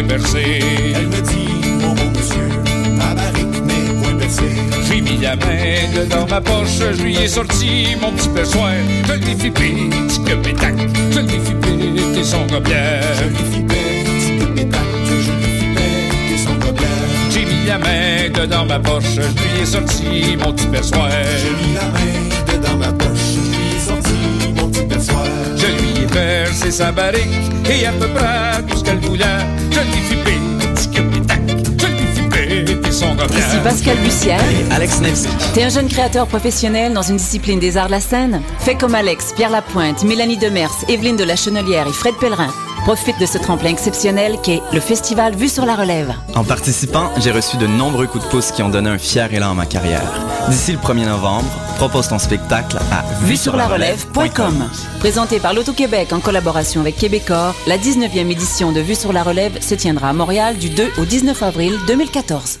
point percé. Elle me dit, mon beau monsieur, ma barrique n'est point percée. J'ai mis la main dedans ma poche, je lui ai sorti mon petit perchoir. Je l'ai fait petit que pétac, je l'ai fait péter son gobelet. Je lui fis petit que pétac, je lui fis péter son gobelet. J'ai mis la main dedans ma poche, je lui ai sorti mon petit perchoir. J'ai mis la main dedans ma poche, Versé sa barrique et à peu près tout ce qu'elle voulait. Je lui fis. Ici Pascal Bussière. Alex Nevsky. T'es un jeune créateur professionnel dans une discipline des arts de la scène? Fais comme Alex, Pierre Lapointe, Mélanie Demers, Evelyne de la Chenelière et Fred Pellerin. Profite de ce tremplin exceptionnel qu'est le festival Vue sur la Relève. En participant, j'ai reçu de nombreux coups de pouce qui ont donné un fier élan à ma carrière. D'ici le 1er novembre, propose ton spectacle à Vue sur la relève.com. Présenté par l'Auto-Québec en collaboration avec Québecor, la 19e édition de Vue sur la relève se tiendra à Montréal du 2 au 19 avril 2014.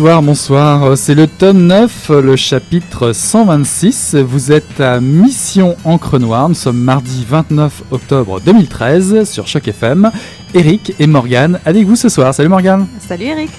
Bonsoir, bonsoir. C'est le tome 9, le chapitre 126. Vous êtes à Mission Encre Noire. Nous sommes mardi 29 octobre 2013 sur Choc FM. Eric et Morgane avec vous ce soir. Salut Morgane. Salut Eric.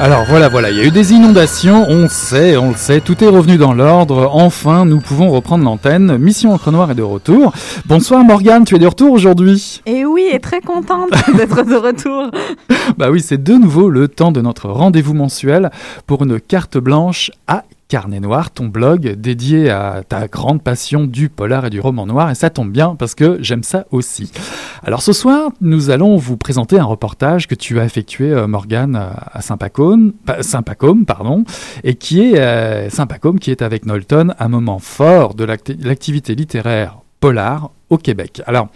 Alors voilà, voilà, il y a eu des inondations, on sait, on le sait, tout est revenu dans l'ordre. Enfin, nous pouvons reprendre l'antenne. Mission Encre Noire est de retour. Bonsoir Morgane, tu es de retour aujourd'hui Et oui, et très contente d'être de retour. Bah oui, c'est de nouveau le temps de notre rendez-vous mensuel pour une carte blanche à Carnet Noir, ton blog dédié à ta grande passion du polar et du roman noir. Et ça tombe bien parce que j'aime ça aussi. Alors ce soir, nous allons vous présenter un reportage que tu as effectué, euh, Morgane, à Saint-Pacôme, pa- Saint-Pacôme, pardon, et qui est euh, Saint-Pacôme qui est avec Knowlton un moment fort de l'acti- l'activité littéraire polar au Québec. Alors,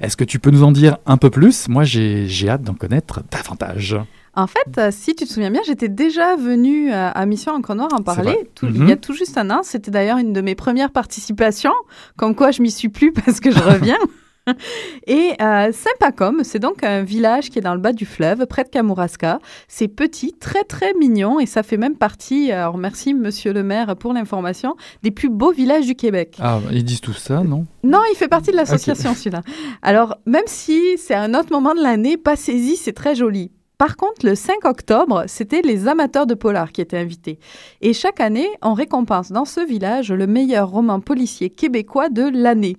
est-ce que tu peux nous en dire un peu plus? Moi, j'ai hâte d'en connaître davantage. En fait, euh, si tu te souviens bien, j'étais déjà venue à, à Mission Encre Noire en parler Mhm. il y a tout juste un an. C'était d'ailleurs une de mes premières participations, comme quoi je m'y suis plus parce que je reviens. Et euh, Saint-Pacom, c'est donc un village qui est dans le bas du fleuve, près de Kamouraska. C'est petit, très très mignon et ça fait même partie, alors merci monsieur le maire pour l'information, des plus beaux villages du Québec. Ah, ils disent tout ça, non? Non, il fait partie de l'association celui-là. Alors, même si c'est un autre moment de l'année, pas saisi, c'est très joli. Par contre, le 5 octobre, c'était les amateurs de polar qui étaient invités. Et chaque année, on récompense dans ce village le meilleur roman policier québécois de l'année.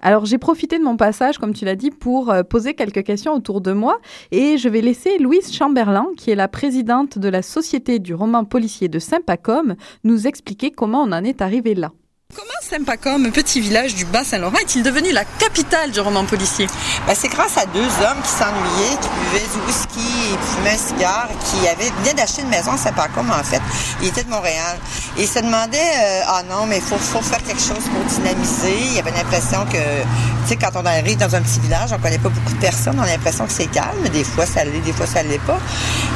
Alors j'ai profité de mon passage, comme tu l'as dit, pour euh, poser quelques questions autour de moi et je vais laisser Louise Chamberlain, qui est la présidente de la Société du roman policier de Saint-Pacôme, nous expliquer comment on en est arrivé là. Comment Saint-Pacôme, petit village du Bas-Saint-Laurent, est-il devenu la capitale du roman policier? Ben, c'est grâce à deux hommes qui s'ennuyaient, qui buvaient du whisky et fumaient un cigare, qui avaient, venaient d'acheter une maison à Saint-Pacôme, en fait. Ils étaient de Montréal. Et ils se demandaient, euh, ah non, mais il faut, faut faire quelque chose pour dynamiser. Il y avait l'impression que, tu sais, quand on arrive dans un petit village, on connaît pas beaucoup de personnes, on a l'impression que c'est calme. Des fois, ça l'est, des fois, ça l'est pas.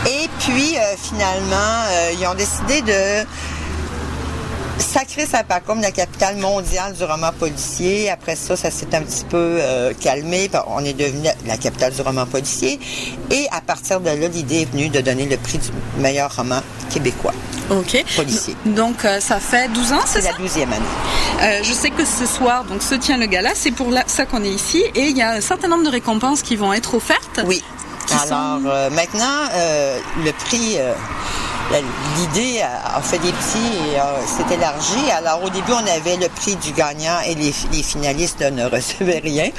Et puis, euh, finalement, euh, ils ont décidé de sacré Saint-Pacôme, la capitale mondiale du roman policier. Après ça, ça s'est un petit peu euh, calmé. On est devenu la capitale du roman policier. Et à partir de là, l'idée est venue de donner le prix du meilleur roman québécois. OK. Policier. Donc, euh, ça fait 12 ans, c'est C'est la douzième année. Euh, je sais que ce soir, donc, se tient le gala. C'est pour la- ça qu'on est ici. Et il y a un certain nombre de récompenses qui vont être offertes. Oui. Alors, sont- maintenant, le prix... la- L'idée a, fait des petits et euh, s'est élargie. Alors, au début, on avait le prix du gagnant et les, finalistes ne recevaient rien.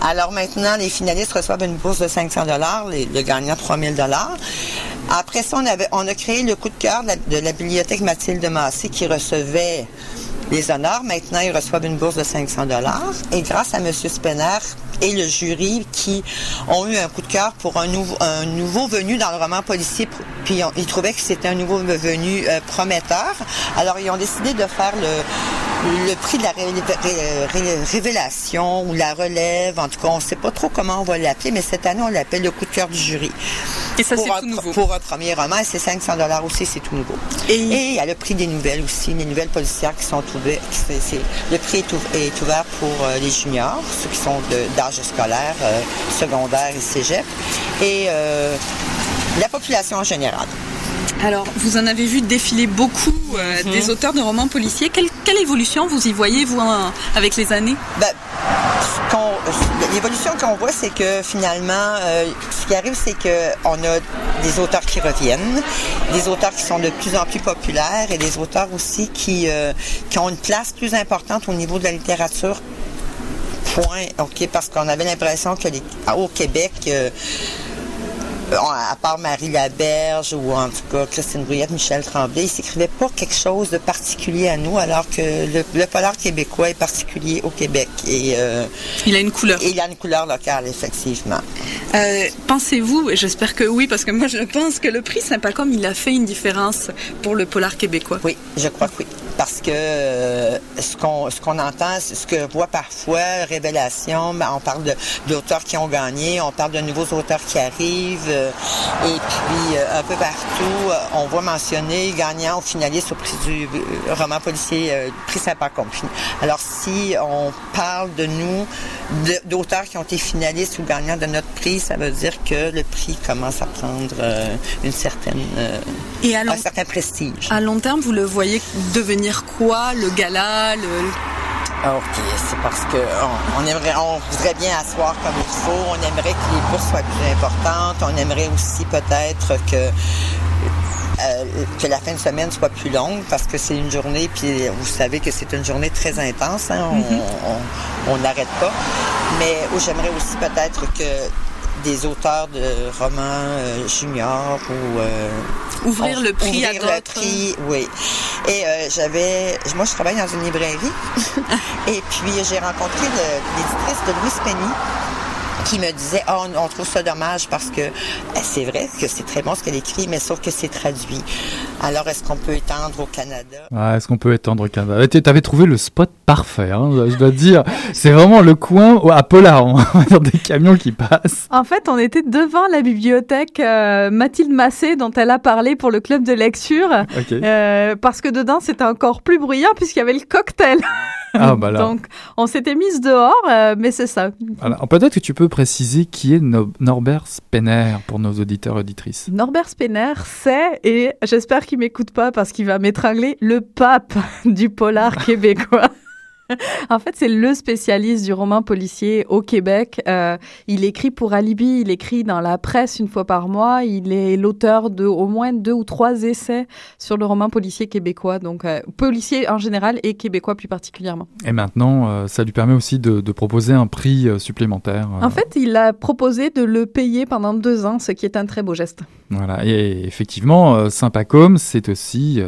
Alors, maintenant, les finalistes reçoivent une bourse de 500 les, le gagnant 3000 Après ça, on, avait, on a créé le coup de cœur de la, de la bibliothèque Mathilde Massé qui recevait les honneurs. Maintenant, ils reçoivent une bourse de 500 Et grâce à M. Spener et le jury qui ont eu un coup de cœur pour un nouveau, venu dans le roman policier, puis ils trouvaient que c'était un nouveau venu euh, prometteur. Alors, ils ont décidé de faire le, le prix de la ré- ré- ré- révélation ou la relève. En tout cas, on ne sait pas trop comment on va l'appeler, mais cette année, on l'appelle le coup de cœur du jury. Et ça, c'est tout nouveau. Pour un premier roman, c'est 500 aussi, c'est tout nouveau. Et il y a le prix des nouvelles aussi, les nouvelles policières qui sont ouvertes. le prix est, ouv- est ouvert pour euh, les juniors, ceux qui sont d'âge scolaire, euh, secondaire et cégep, et euh, la population en général. Alors, vous en avez vu défiler beaucoup euh, Mhm. des auteurs de romans policiers. Quelle, quelle évolution vous y voyez, vous, en- avec les années? Ben, L'évolution qu'on voit, c'est que finalement, euh, ce qui arrive, c'est qu'on a des auteurs qui reviennent, des auteurs qui sont de plus en plus populaires et des auteurs aussi qui, euh, qui ont une place plus importante au niveau de la littérature. Point. OK, parce qu'on avait l'impression que les- au Québec, euh, à part Marie Laberge ou en tout cas Christine Brouillette, Michel Tremblay, ils s'écrivaient pas quelque chose de particulier à nous, alors que le, le polar québécois est particulier au Québec. Et, euh, il a une couleur. il a une couleur locale, effectivement. Euh, Pensez-vous, et j'espère que oui, parce que moi je pense que le prix Saint-Pacôme, il a fait une différence pour le polar québécois. Oui, je crois que oui. Parce que euh, ce qu'on ce qu'on entend, ce que je vois parfois, révélation, ben, on parle d'auteurs qui ont gagné, on parle de nouveaux auteurs qui arrivent, euh, et puis euh, un peu partout, on voit mentionner gagnant ou finaliste au prix du roman policier, prix Saint-Pacôme. Alors si on parle de nous, d'auteurs qui ont été finalistes ou gagnants de notre prix, ça veut dire que le prix commence à prendre une certaine, Et à long- un certain prestige. À long terme, vous le voyez devenir quoi Le gala le... Ah, OK, c'est parce que on, on aimerait, on voudrait bien asseoir comme il faut. On aimerait que les bourses soient plus importantes. On aimerait aussi peut-être que euh, que la fin de semaine soit plus longue parce que c'est une journée, puis vous savez que c'est une journée très intense. hein, on- Mhm. on n'arrête pas. Mais oh, j'aimerais aussi peut-être que des auteurs de romans euh, juniors ou euh, Ouvrir on- le prix à ouvrir le d'autres. prix, oui. Et euh, j'avais, moi je travaille dans une librairie et puis j'ai rencontré le- l'éditrice de Louise Penny qui me disait oh, on, on trouve ça dommage parce que eh, c'est vrai que c'est très bon ce qu'elle écrit mais sauf que c'est traduit. Alors est-ce qu'on peut étendre au Canada? Ah, Est-ce qu'on peut étendre au Canada? Tu avais trouvé le spot parfait, hein, je dois te dire. C'est vraiment le coin à Polar, on va dire des camions qui passent. En fait, on était devant la bibliothèque euh, Mathilde Massé dont elle a parlé pour le club de lecture. Euh, parce que dedans, c'était encore plus bruyant puisqu'il y avait le cocktail. Ah, bah là. Donc, on s'était mise dehors, euh, mais c'est ça. Alors, peut-être que tu peux préciser qui est No- Norbert Spener pour nos auditeurs et auditrices. Norbert Spener, c'est, et j'espère qu'il m'écoute pas parce qu'il va m'étrangler, le pape du polar québécois. En fait, c'est le spécialiste du roman policier au Québec. Euh, il écrit pour Alibi, il écrit dans la presse une fois par mois. Il est l'auteur de au moins deux ou trois essais sur le roman policier québécois, donc euh, policier en général et québécois plus particulièrement. Et maintenant, euh, ça lui permet aussi de, de proposer un prix supplémentaire. En fait, il a proposé de le payer pendant deux ans, ce qui est un très beau geste. Voilà. Et effectivement, Saint-Pacôme, c'est aussi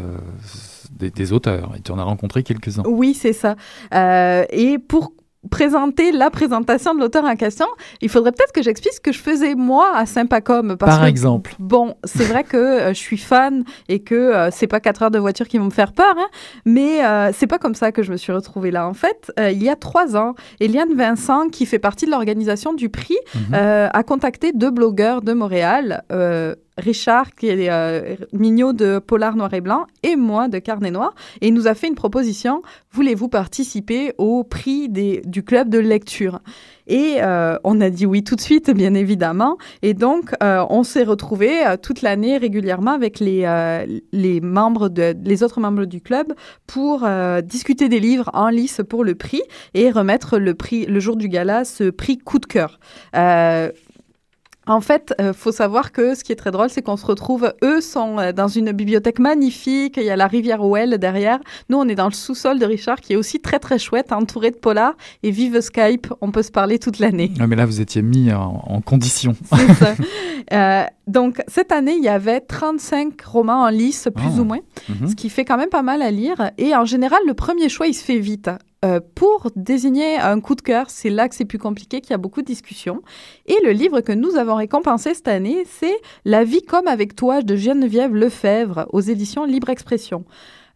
des, des auteurs. Et tu en as rencontré quelques-uns. Oui, c'est ça. Euh, et pour présenter la présentation de l'auteur en question, il faudrait peut-être que j'explique ce que je faisais moi à Saint-Pacôme. Par que, exemple. Bon, c'est vrai que euh, je suis fan et que euh, c'est pas quatre heures de voiture qui vont me faire peur, hein, mais euh, c'est pas comme ça que je me suis retrouvée là. En fait, euh, il y a trois ans, Eliane Vincent, qui fait partie de l'organisation du prix, euh, a contacté deux blogueurs de Montréal. Richard, qui est euh, Mignot de Polar Noir et Blanc, et moi de Carnet Noir. Et il nous a fait une proposition. Voulez-vous participer au prix des, du club de lecture? Et euh, on a dit oui tout de suite, bien évidemment. Et donc, euh, on s'est retrouvés euh, toute l'année régulièrement avec les, les, membres de, les autres membres du club pour discuter des livres en lice pour le prix et remettre le prix, le jour du gala, ce prix coup de cœur. En fait, euh, faut savoir que ce qui est très drôle, c'est qu'on se retrouve, eux sont euh, dans une bibliothèque magnifique, il y a la rivière Ouelle derrière. Nous, on est dans le sous-sol de Richard, qui est aussi très très chouette, entouré de polars. Et vive Skype, on peut se parler toute l'année. Ah, mais là, vous étiez mis en, en condition. C'est ça. Euh, donc, cette année, il y avait 35 romans en lice, plus Ah. ou moins, Mhm. ce qui fait quand même pas mal à lire. Et en général, le premier choix, il se fait vite. Euh, pour désigner un coup de cœur, c'est là que c'est plus compliqué, qu'il y a beaucoup de discussions. Et le livre que nous avons récompensé cette année, c'est La vie comme avec toi de Geneviève Lefebvre aux éditions Libre Expression.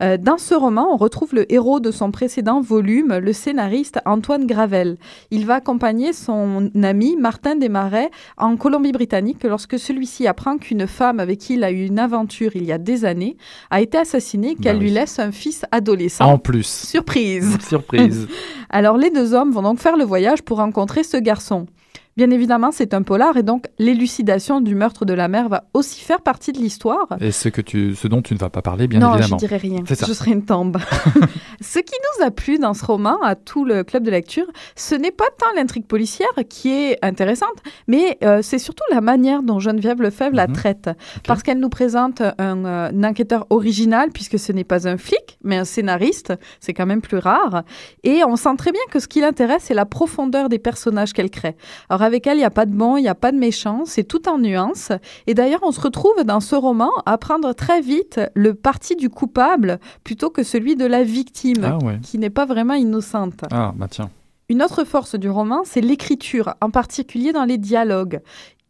Euh, dans ce roman, on retrouve le héros de son précédent volume, le scénariste Antoine Gravel. Il va accompagner son ami Martin Desmarais en Colombie-Britannique lorsque celui-ci apprend qu'une femme avec qui il a eu une aventure il y a des années a été assassinée, qu'elle Bah oui. lui laisse un fils adolescent. En plus. Surprise. Surprise. Alors les deux hommes vont donc faire le voyage pour rencontrer ce garçon. Bien évidemment, c'est un polar et donc l'élucidation du meurtre de la mère va aussi faire partie de l'histoire. Et ce, que tu, ce dont tu ne vas pas parler, bien non, évidemment. je dirais rien. Je serais une tombe. ce qui nous a plu dans ce roman, à tout le club de lecture, ce n'est pas tant l'intrigue policière qui est intéressante, mais euh, c'est surtout la manière dont Geneviève Lefebvre la traite. Parce qu'elle nous présente un, euh, un enquêteur original, puisque ce n'est pas un flic, mais un scénariste. C'est quand même plus rare. Et on sent très bien que ce qui l'intéresse, c'est la profondeur des personnages qu'elle crée. Alors avec elle, il n'y a pas de bon, il n'y a pas de méchant, c'est tout en nuances. Et d'ailleurs, on se retrouve dans ce roman à prendre très vite le parti du coupable plutôt que celui de la victime, Ah ouais. qui n'est pas vraiment innocente. Ah, bah tiens. Une autre force du roman, c'est l'écriture, en particulier dans les dialogues.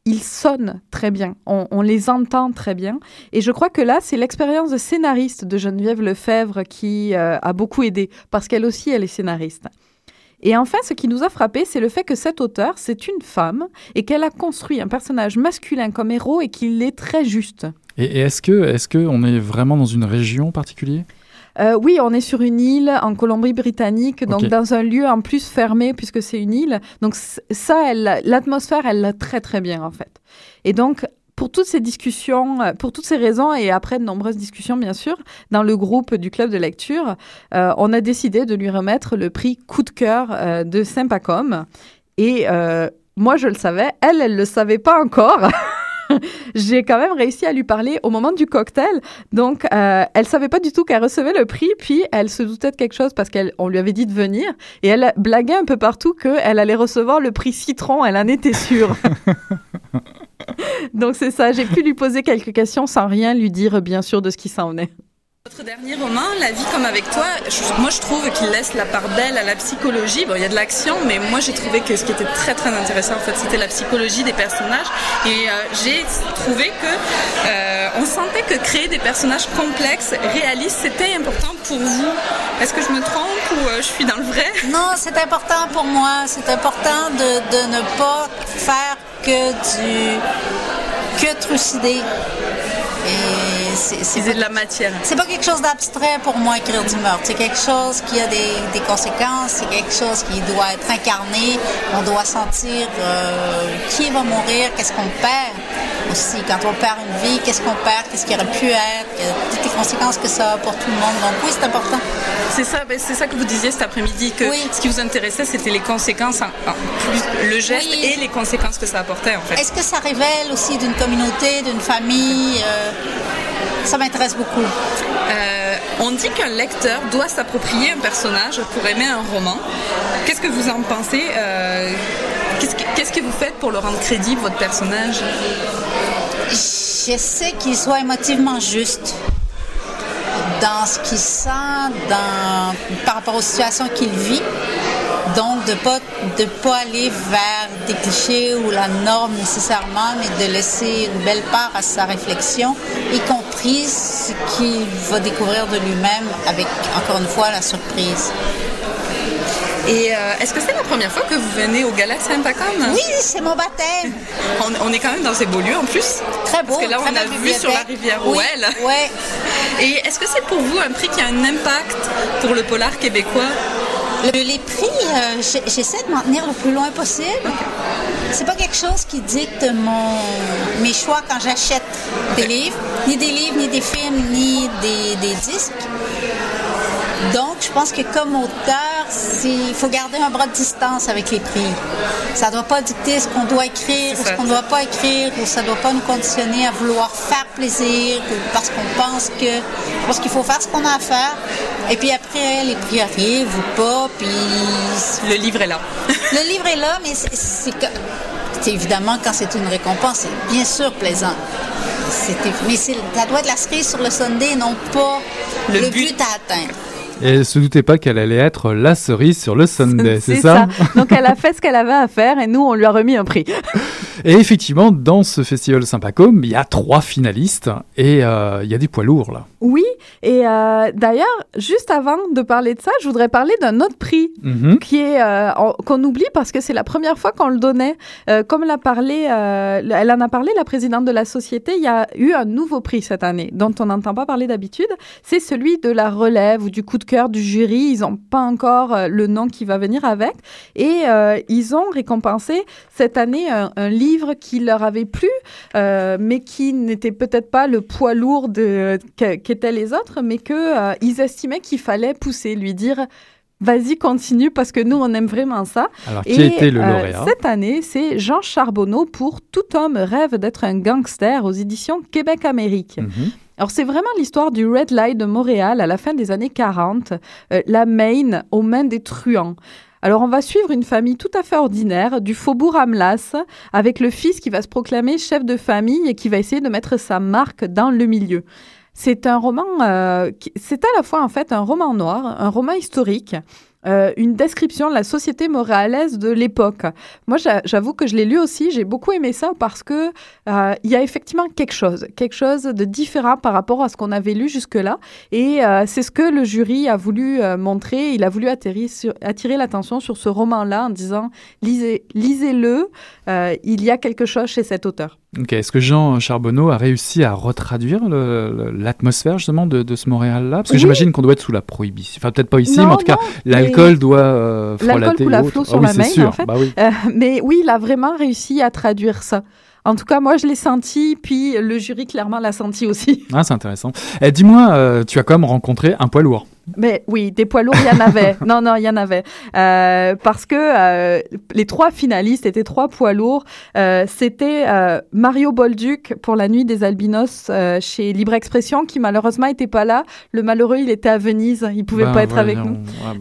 Ils sonnent très bien, on, on les entend très bien. Et je crois que là, c'est l'expérience de scénariste de Geneviève Lefebvre qui euh, a beaucoup aidé, parce qu'elle aussi, elle est scénariste. Et enfin, ce qui nous a frappé, c'est le fait que cette auteure, c'est une femme et qu'elle a construit un personnage masculin comme héros et qu'il est très juste. Et, est-ce que, est-ce que on est vraiment dans une région particulière? Euh, oui, on est sur une île en Colombie-Britannique, donc dans un lieu en plus fermé puisque c'est une île. Donc ça, l'atmosphère, elle l'a très très bien en fait. Et donc pour toutes ces discussions, euh, pour toutes ces raisons et après de nombreuses discussions bien sûr, dans le groupe du club de lecture, euh, on a décidé de lui remettre le prix coup de cœur euh, de Saint-Pacôme. Et euh, moi je le savais, elle, elle le savait pas encore. J'ai quand même réussi à lui parler au moment du cocktail. Donc, euh, elle savait pas du tout qu'elle recevait le prix, puis elle se doutait de quelque chose parce qu'on lui avait dit de venir. Et elle blaguait un peu partout qu'elle allait recevoir le prix citron. Elle en était sûre. Donc, c'est ça. J'ai pu lui poser quelques questions sans rien lui dire, bien sûr, de ce qui s'en venait. Votre dernier roman, La vie comme avec toi, moi je trouve qu'il laisse la part belle à la psychologie. Bon, il y a de l'action, mais moi j'ai trouvé que ce qui était très très intéressant en fait, c'était la psychologie des personnages. Et euh, j'ai trouvé que euh, on sentait que créer des personnages complexes, réalistes, c'était important pour vous. Est-ce que je me trompe ou euh, je suis dans le vrai? Non, c'est important pour moi. C'est important de, de ne pas faire que du que trucider. Et c'est, de la matière. C'est pas quelque chose d'abstrait pour moi écrire du meurtre. C'est quelque chose qui a des, des conséquences. C'est quelque chose qui doit être incarné. On doit sentir euh, qui va mourir, qu'est-ce qu'on perd aussi. Quand on perd une vie, qu'est-ce qu'on perd, qu'est-ce qui aurait pu être, toutes les conséquences que ça a pour tout le monde. Donc oui, c'est important. C'est ça, ben, c'est ça que vous disiez cet après-midi, que ce qui vous intéressait, c'était les conséquences, en, plus le geste et les conséquences que ça apportait en fait. Est-ce que ça révèle aussi d'une communauté, d'une famille? Euh, Ça m'intéresse beaucoup. Euh, on dit qu'un lecteur doit s'approprier un personnage pour aimer un roman. Qu'est-ce que vous en pensez euh, Qu'est-ce que vous faites pour le rendre crédible, votre personnage? J'essaie qu'il soit émotivement juste dans ce qu'il sent, par rapport aux situations qu'il vit. Donc, de ne pas, de pas aller vers des clichés ou la norme nécessairement, mais de laisser une belle part à sa réflexion, y compris ce qu'il va découvrir de lui-même avec, encore une fois, la surprise. Et euh, est-ce que c'est la première fois que vous venez au Gala Saint-Pacom? Oui, c'est mon baptême. On, est quand même dans ces beaux lieux en plus. Très beau. Parce que là, on a vu sur la rivière oui, Ouelle. Ouais. Et est-ce que c'est pour vous un prix qui a un impact pour le polar québécois? les prix, euh, j'essaie de m'en tenir le plus loin possible. C'est pas quelque chose qui dicte mon, mes choix quand j'achète des livres, ni des livres, ni des films, ni des, des disques. Donc, je pense que comme auteur, il faut garder un bras de distance avec les prix. Ça ne doit pas dicter ce qu'on doit écrire ou ce qu'on ne doit pas écrire, ou ça ne doit pas nous conditionner à vouloir faire plaisir, parce qu'on pense que, parce qu'il faut faire ce qu'on a à faire. Et puis après, les prix arrivent ou pas, puis le livre est là. le livre est là, mais c'est que, évidemment quand c'est une récompense, c'est bien sûr plaisant. Mais ça doit être la cerise sur le Sunday, non pas le, but à atteindre. Et elle se doutait pas qu'elle allait être la cerise sur le Sunday, c'est ça, Donc elle a fait ce qu'elle avait à faire et nous, on lui a remis un prix. et effectivement, dans ce festival Sympacom, il y a trois finalistes et euh, il y a des poids lourds là. Oui, et euh, d'ailleurs, juste avant de parler de ça, je voudrais parler d'un autre prix Mhm. qui est euh, qu'on oublie parce que c'est la première fois qu'on le donnait. Comme l'a parlé, elle en a parlé la présidente de la société. Il y a eu un nouveau prix cette année dont on n'entend pas parler d'habitude. C'est celui de la relève ou du coup de cœur du jury. Ils n'ont pas encore le nom qui va venir avec et ils ont récompensé cette année un, un livre qui leur avait plu, euh, mais qui n'était peut-être pas le poids lourd de qu'étaient les autres, mais que euh, ils estimaient qu'il fallait pousser, lui dire. Vas-y, continue, parce que nous, on aime vraiment ça. Alors, qui était le lauréat? Cette année, c'est Jean Charbonneau pour Tout homme rêve d'être un gangster aux éditions Québec-Amérique. Mhm. Alors, c'est vraiment l'histoire du Red Light de Montréal à la fin des années 40, euh, la Maine aux mains des truands. Alors, on va suivre une famille tout à fait ordinaire du faubourg Amlas, avec le fils qui va se proclamer chef de famille et qui va essayer de mettre sa marque dans le milieu. C'est un roman, euh, c'est à la fois en fait un roman noir, un roman historique, euh, une description de la société montréalaise de l'époque. Moi, j'a- j'avoue que je l'ai lu aussi, j'ai beaucoup aimé ça parce que euh, il y a effectivement quelque chose, quelque chose de différent par rapport à ce qu'on avait lu jusque-là. Et euh, c'est ce que le jury a voulu euh, montrer. Il a voulu attirer l'attention sur ce roman-là en disant lisez, lisez-le. euh, il y a quelque chose chez cet auteur. Est-ce que Jean Charbonneau a réussi à retraduire l'atmosphère justement de, de ce Montréal-là? Parce que Oui. j'imagine qu'on doit être sous la prohibition. Enfin, peut-être pas ici, Non, mais en tout cas, l'alcool doit euh, L'alcool frelater. coule à flot Ah sur oui, la main, sûr. en fait. Bah oui. Euh, mais oui, il a vraiment réussi à traduire ça. En tout cas, moi, je l'ai senti, puis le jury, clairement, l'a senti aussi. Ah, c'est intéressant. Eh, Dis-moi, euh, tu as quand même rencontré un poids lourd. Mais oui, des poids lourds, il y en avait. non, non, il y en avait. Euh, parce que euh, les trois finalistes étaient trois poids lourds. Euh, C'était Mario Bolduc pour La Nuit des Albinos chez Libre Expression, qui malheureusement n'était pas là. Le malheureux, il était à Venise. Il pouvait Ben, pas être avec nous. Ah,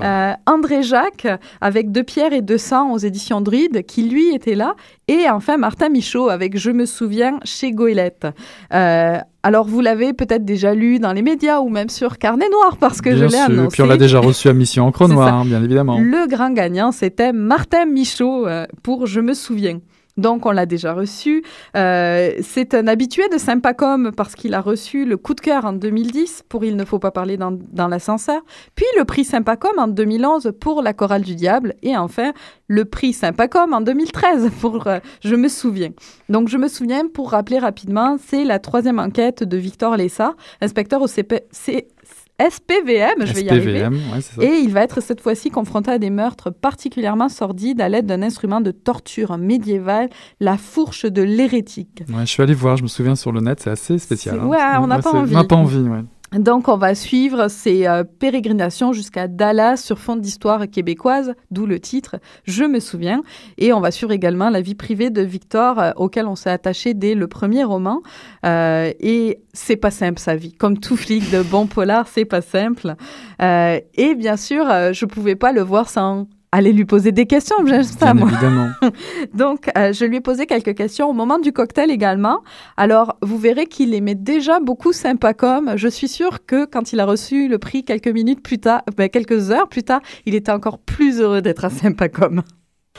bah. André Jacques, avec Deux pierres et deux sang aux éditions Druide, qui lui était là. Et enfin, Martin Michaud, avec Je me souviens chez Goélette. Euh, alors, vous l'avez peut-être déjà lu dans les médias ou même sur Carnet Noir, parce que Bien je l'ai annoncé. Puis on l'a déjà reçu à Mission Encre Noire, hein, bien évidemment. Le grand gagnant, c'était Martin Michaud euh, pour Je me souviens. Donc, on l'a déjà reçu. Euh, c'est un habitué de Sympacom parce qu'il a reçu le coup de cœur en 2010 pour Il ne faut pas parler dans, l'ascenseur, puis le prix Sympacom en 2011 pour La chorale du diable, et enfin le prix Sympacom en 2013 pour euh, Je me souviens. Donc, Je me souviens, pour rappeler rapidement, c'est la troisième enquête de Victor Lessa, inspecteur au CP, C- SPVM, je vais y arriver. Ouais, ça. Et il va être cette fois-ci confronté à des meurtres particulièrement sordides à l'aide d'un instrument de torture médiéval, la fourche de l'hérétique. Ouais, je suis allé voir, je me souviens sur le net, c'est assez spécial. Hein. ouais, on n'a pas envie. On n'a pas envie, ouais. Donc, on va suivre ces euh, pérégrinations jusqu'à Dallas sur fond d'histoire québécoise, d'où le titre Je me souviens. Et on va suivre également la vie privée de Victor, euh, auquel on s'est attaché dès le premier roman. Euh, et c'est pas simple sa vie. Comme tout flic de bon polar, c'est pas simple. Euh, et bien sûr, je pouvais pas le voir sans aller lui poser des questions, j'aime ça, moi. évidemment. Donc, euh, je lui ai posé quelques questions au moment du cocktail également. Alors, vous verrez qu'il aimait déjà beaucoup Sympacom. Je suis sûre que quand il a reçu le prix quelques minutes plus tard, ben, quelques heures plus tard, il était encore plus heureux d'être à Sympacom.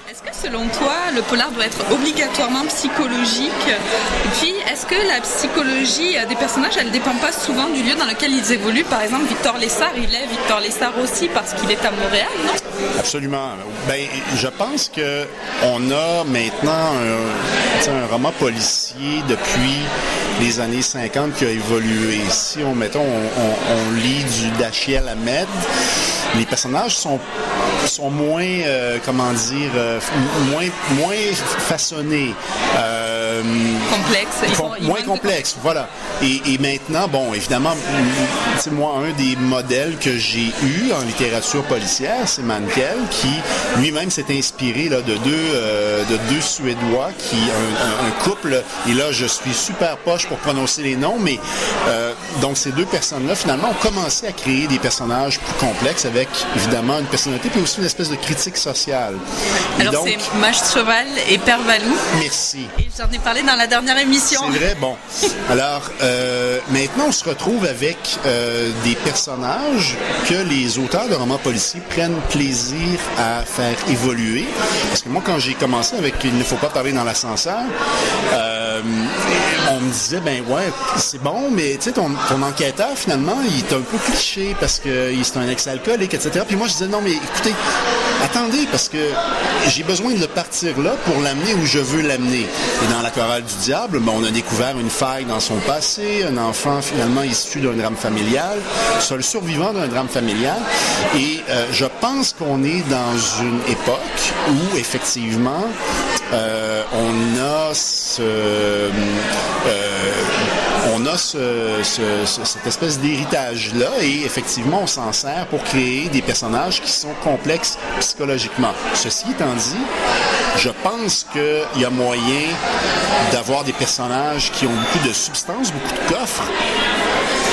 Est-ce que selon toi, le polar doit être obligatoirement psychologique? Et puis, est-ce que la psychologie euh, des personnages, elle dépend pas souvent du lieu dans lequel ils évoluent? Par exemple, Victor Lessard, il est Victor Lessard aussi parce qu'il est à Montréal, non? Absolument. Ben, je pense que on a maintenant un, un roman policier depuis les années 50 qui a évolué. Si on mettons, on, on- on lit du Dachiel Ahmed, les personnages sont sont moins, euh, comment dire, euh, moins moins façonnés. Euh, Complexes. Ils com- sont- ils moins complexes, voilà. Et, et maintenant, bon, évidemment, sais, moi, un des modèles que j'ai eu en littérature policière, c'est Mankel, qui lui-même s'est inspiré là, de deux euh, de deux Suédois, qui un, un- un couple. Et là, je suis super poche pour prononcer les noms, mais euh, donc ces deux personnes-là, finalement, ont commencé à créer des personnages plus complexes avec évidemment une personnalité, puis aussi une espèce de critique sociale. Alors, c'est Mage Cheval et Père Valou. merci. Et ai parlé dans la dernière émission. C'est vrai, bon. Alors, euh, maintenant, on se retrouve avec euh, des personnages que les auteurs de romans policiers prennent plaisir à faire évoluer. Parce que moi, quand j'ai commencé avec Il ne faut pas parler dans l'ascenseur, euh, on me disait, ben ouais, c'est bon, mais tu sais, ton, enquêteur, finalement, il est un peu cliché parce que c'est un ex-alcoolique, etc. Puis moi, je disais, non, mais écoutez, attendez, parce que j'ai besoin de le partir là pour l'amener où je veux l'amener. Et dans la chorale du diable, ben, on a découvert une faille dans son passé, un enfant finalement issu d'un drame familial, seul survivant d'un drame familial. Et euh, je pense qu'on est dans une époque où effectivement euh, on a ce euh, on a ce- ce- ce- cette espèce d'héritage-là et effectivement, on s'en sert pour créer des personnages qui sont complexes psychologiquement. Ceci étant dit, je pense qu'il y a moyen d'avoir des personnages qui ont beaucoup de substance, beaucoup de coffre,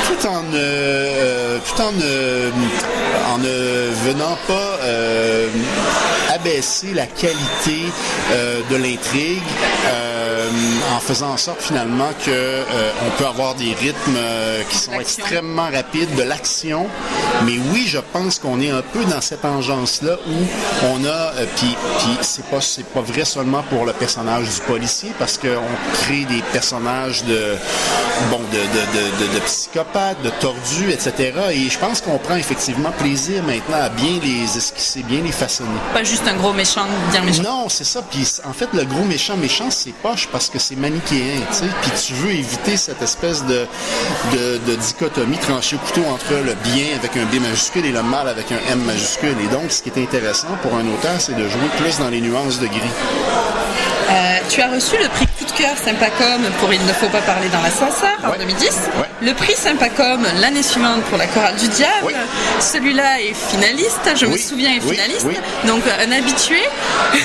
tout en ne, euh, en ne, en ne venant pas euh, abaisser la qualité euh, de l'intrigue, euh, en faisant en sorte finalement que euh, on peut avoir des rythmes qui sont extrêmement rapides, de l'action. Mais oui, je pense qu'on est un peu dans cette engeance-là où on a, puis, puis c'est pas c'est pas vrai seulement pour le personnage du policier parce qu'on crée des personnages de bon de, de, de, de, de psychopathes, de tordus, etc. Et je pense qu'on prend effectivement plaisir maintenant à bien les esquisser, bien les façonner. Pas juste un gros méchant, bien méchant. Non, c'est ça. Puis en fait, le gros méchant méchant, c'est poche parce que c'est manichéen, tu sais. Puis tu veux éviter cette espèce de, de, de dichotomie tranchée au couteau entre le bien avec un B majuscule et le mal avec un M majuscule. Et donc, ce qui est intéressant pour un auteur, c'est de jouer plus dans les nuances de gris. Euh, tu as reçu le prix coup de cœur Sympacom pour Il ne faut pas parler dans l'ascenseur en 2010. Le prix Sympacom l'année suivante pour La chorale du diable. Celui-là est finaliste, je me souviens, est finaliste. oui. Donc un habitué.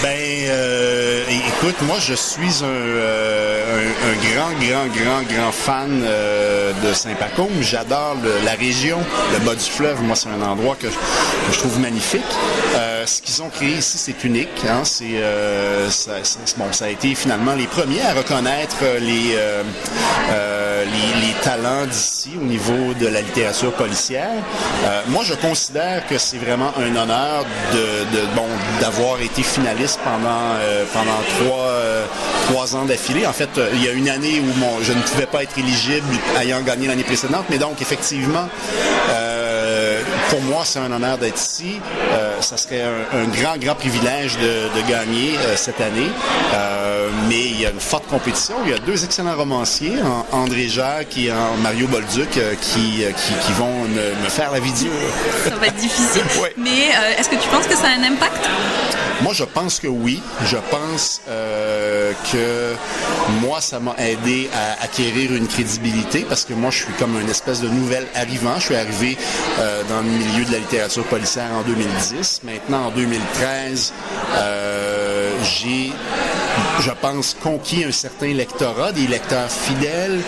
Ben, euh, écoute, moi, je suis un, euh, un, un grand, grand, grand, grand fan de Saint-Pacôme. J'adore la région, le bas du fleuve. Moi, c'est un endroit que je, que je trouve magnifique. Ce qu'ils ont créé ici, c'est unique. Hein? C'est, bon, ça a été finalement les premiers à reconnaître les, euh, euh, les, talents d'ici au niveau de la littérature policière. Euh, moi, je considère que c'est vraiment un honneur d'avoir été finaliste pendant euh, trois euh, ans d'affilée. En fait, euh, il y a une année où je ne pouvais pas être éligible ayant gagné l'année précédente, mais donc effectivement, euh, pour moi, c'est un honneur d'être ici. Euh, ça serait un, un grand, grand privilège de, de gagner euh, cette année. Euh, mais il y a une forte compétition. Il y a deux excellents romanciers, André Jacques et Mario Bolduc, euh, qui, euh, qui, qui vont me, me faire la vie dure. Ça va être difficile. Mais euh, est-ce que tu penses que ça a un impact? Moi, je pense que oui. Je pense euh, que moi, ça m'a aidé à acquérir une crédibilité parce que moi, je suis comme une espèce de nouvel arrivant. Je suis arrivé euh, dans le milieu de la littérature policière en 2010. Maintenant, en 2013, euh, j'ai, je pense, conquis un certain lectorat, des lecteurs fidèles.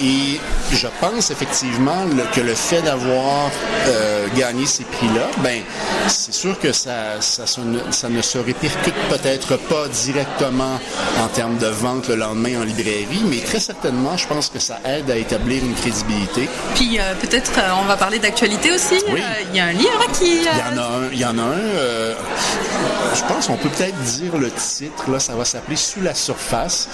Et je pense effectivement le- que le fait d'avoir euh, gagné ces prix-là, ben, c'est sûr que ça, ça, ne, ça ne se répercute peut-être pas directement en termes de vente le lendemain en librairie, mais très certainement, je pense que ça aide à établir une crédibilité. Puis euh, peut-être euh, on va parler d'actualité aussi. Oui. Il y a un livre qui... Il y en a un, il y en a un je pense qu'on peut peut-être dire le titre, là, ça va s'appeler Sous la surface.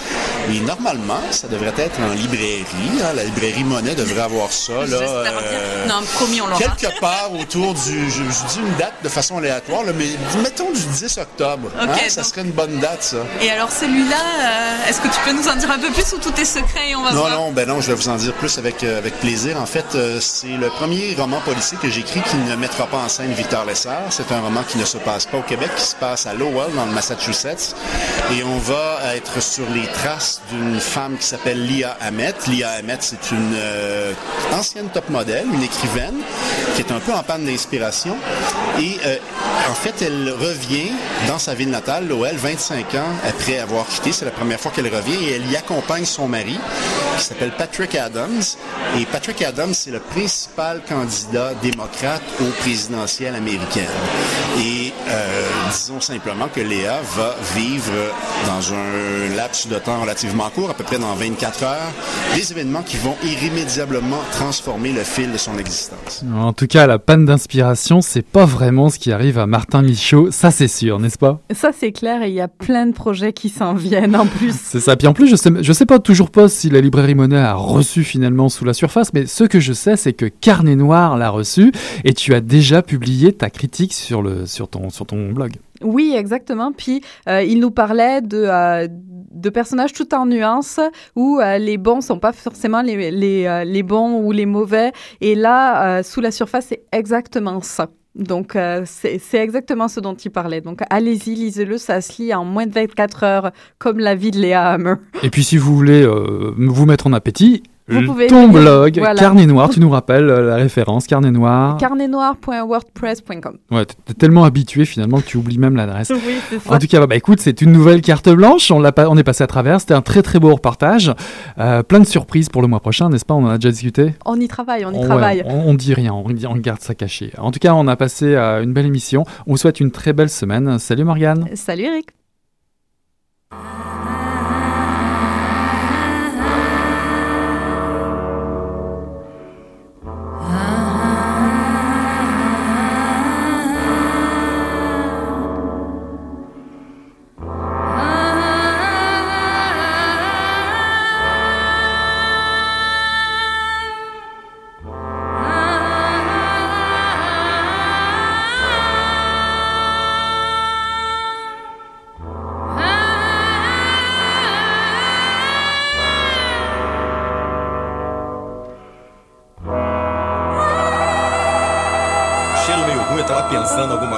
Et normalement, ça devrait être en librairie. Hein. La librairie Monet devrait avoir ça. Là, euh. Non, promis, on l'aura. Quelque part autour du. Je, je dis une date de façon aléatoire, là, mais mettons du 10 octobre. Hein, ça serait une bonne date, ça. Et alors celui-là, euh, est-ce que tu peux nous en dire un peu plus ou tout est secret et on va Non, voir? non, ben non, je vais vous en dire plus avec, euh, avec plaisir. En fait, c'est le premier roman policier que j'écris qui ne mettra pas en scène Victor Lessard. C'est un roman qui ne se passe pas au Québec, qui se passe à Lowell, dans le Massachusetts. Et on va être sur les traces d'une femme qui s'appelle Lia Hamet. Lia Hamet, c'est une euh, ancienne top modèle, une écrivaine, qui est un peu en panne d'inspiration. Et euh, en fait, elle revient dans sa ville natale, Lowell, 25 ans après avoir quitté. C'est la première fois qu'elle revient et elle y accompagne son mari, qui s'appelle Patrick Adams. Et Patrick Adams, c'est le principal candidat démocrate au présidentiel américain. Et euh, disons simplement que Léa va vivre dans un laps de temps relativement court, à peu près dans 24 heures, des événements qui vont irrémédiablement transformer le fil de son existence. En tout cas, la panne d'inspiration, c'est pas vraiment ce qui arrive à Martin Michaud, ça c'est sûr, n'est-ce pas? Ça, c'est clair, et il y a plein de projets qui s'en viennent en plus. C'est ça. Puis en plus, je sais, je sais pas toujours pas si la librairie Monet a reçu finalement sous la surface, mais ce que je sais, c'est que Carnet Noir l'a reçu et tu as déjà publié ta critique sur, le, sur, ton, sur ton blog. Oui, exactement. Puis euh, il nous parlait de, euh, de personnages tout en nuances où euh, les bons sont pas forcément les, les, les bons ou les mauvais. Et là, sous la surface, c'est exactement ça. Donc, euh, c'est c'est exactement ce dont il parlait. Donc, allez-y, lisez-le, ça se lit en moins de 24 heures, comme la vie de Léa Hammer. Et puis si vous voulez euh, vous mettre en appétit, Vous pouvez ton lire- blog, voilà. Carnet Noir, tu nous rappelles euh, la référence, Carnet Noir. carnetnoir.wordpress.com. Ouais, t'es tellement habitué finalement que tu oublies même l'adresse. Oui, c'est ça. En tout cas, bah, bah, écoute, c'est une nouvelle carte blanche. On, l'a pas, on est passé à travers. C'était un très très beau reportage. Euh, plein de surprises pour le mois prochain, n'est-ce pas? On en a déjà discuté? On y travaille, on y travaille. on, on dit rien, on garde ça caché. En tout cas, on a passé euh, une belle émission. On vous souhaite une très belle semaine. Salut Morgane. Salut Eric.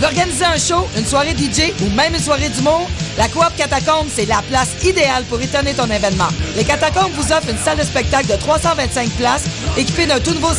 Tu veux organiser un show, une soirée DJ ou même une soirée d'humour? La Coop Catacombe, c'est la place idéale pour étonner ton événement. Les Catacombes vous offrent une salle de spectacle de 325 places équipée d'un tout nouveau